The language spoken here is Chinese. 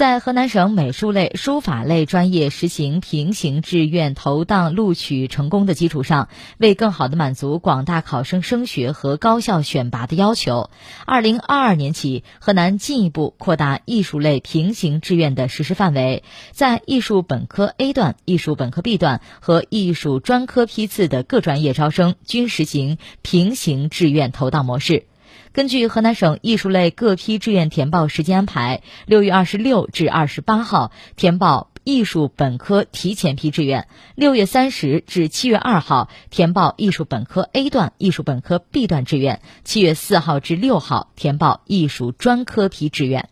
在河南省美术类、书法类专业实行平行志愿投档录取成功的基础上，为更好地满足广大考生升学和高校选拔的要求，二零二二年起，河南进一步扩大艺术类平行志愿的实施范围，在艺术本科 A 段、艺术本科 B 段和艺术专科批次的各专业招生均实行平行志愿投档模式。根据河南省艺术类各批志愿填报时间安排，六月二十六至二十八号填报艺术本科提前批志愿；六月三十至七月二号填报艺术本科 A 段、艺术本科 B 段志愿；七月四号至六号填报艺术专科批志愿。